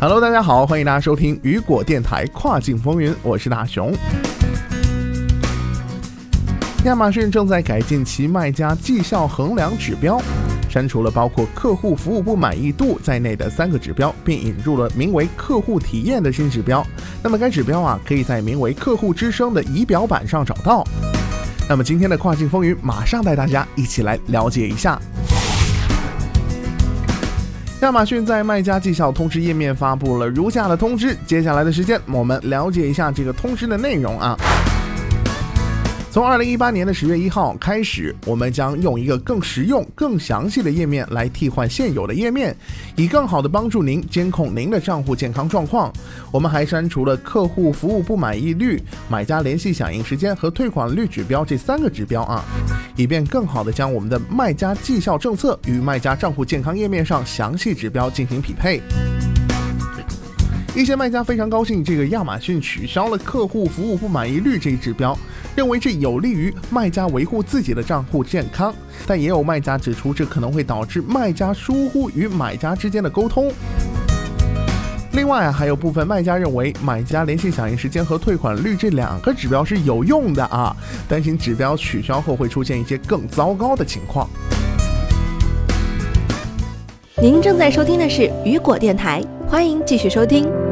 Hello，大家好，欢迎大家收听雨果电台跨境风云，我是大熊。亚马逊正在改进其卖家绩效衡量指标，删除了包括客户服务不满意度在内的三个指标，并引入了名为客户体验的新指标。那么该指标啊，可以在名为客户之声的仪表板上找到。那么今天的跨境风云，马上带大家一起来了解一下。亚马逊在卖家绩效通知页面发布了如下的通知。接下来的时间，我们了解一下这个通知的内容啊。从二零一八年的十月一号开始，我们将用一个更实用、更详细的页面来替换现有的页面，以更好的帮助您监控您的账户健康状况。我们还删除了客户服务不满意率、买家联系响应时间和退款率指标这三个指标啊，以便更好的将我们的卖家绩效政策与卖家账户健康页面上详细指标进行匹配。一些卖家非常高兴，这个亚马逊取消了客户服务不满意率这一指标，认为这有利于卖家维护自己的账户健康。但也有卖家指出，这可能会导致卖家疏忽与买家之间的沟通。另外，还有部分卖家认为，买家联系响应时间和退款率这两个指标是有用的啊，担心指标取消后会出现一些更糟糕的情况。您正在收听的是雨果电台，欢迎继续收听。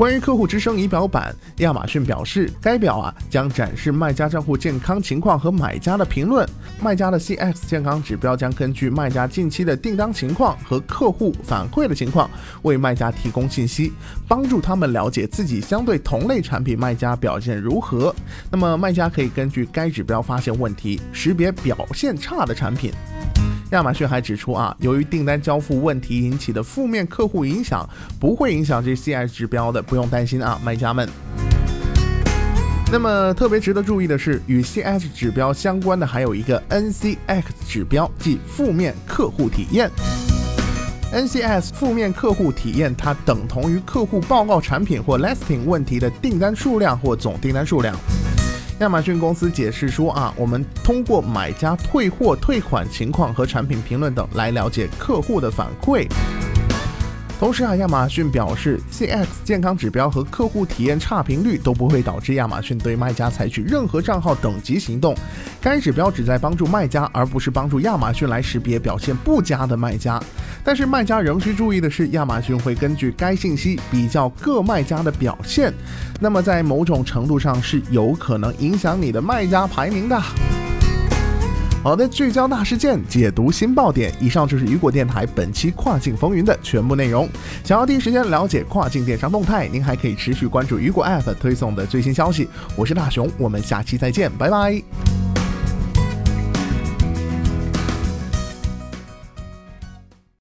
关于客户之声仪表板，亚马逊表示，该表啊将展示卖家账户健康情况和买家的评论。卖家的 CX 健康指标将根据卖家近期的订单情况和客户反馈的情况，为卖家提供信息，帮助他们了解自己相对同类产品卖家表现如何。那么，卖家可以根据该指标发现问题，识别表现差的产品。亚马逊还指出啊，由于订单交付问题引起的负面客户影响，不会影响这 CX 指标的，不用担心啊，卖家们。那么特别值得注意的是，与 CS 指标相关的还有一个 NCX 指标，即负面客户体验。NCS 负面客户体验，它等同于客户报告产品或 listing 问题的订单数量或总订单数量。亚马逊公司解释说啊，我们通过买家退货、退款情况和产品评论等来了解客户的反馈。同时啊，亚马逊表示，CX 健康指标和客户体验差评率都不会导致亚马逊对卖家采取任何账号等级行动。该指标旨在帮助卖家，而不是帮助亚马逊来识别表现不佳的卖家。但是卖家仍需注意的是，亚马逊会根据该信息比较各卖家的表现，那么在某种程度上是有可能影响你的卖家排名的。好的，聚焦大事件，解读新爆点。以上就是雨果电台本期跨境风云的全部内容。想要第一时间了解跨境电商动态，您还可以持续关注雨果 App 推送的最新消息。我是大熊，我们下期再见，拜拜。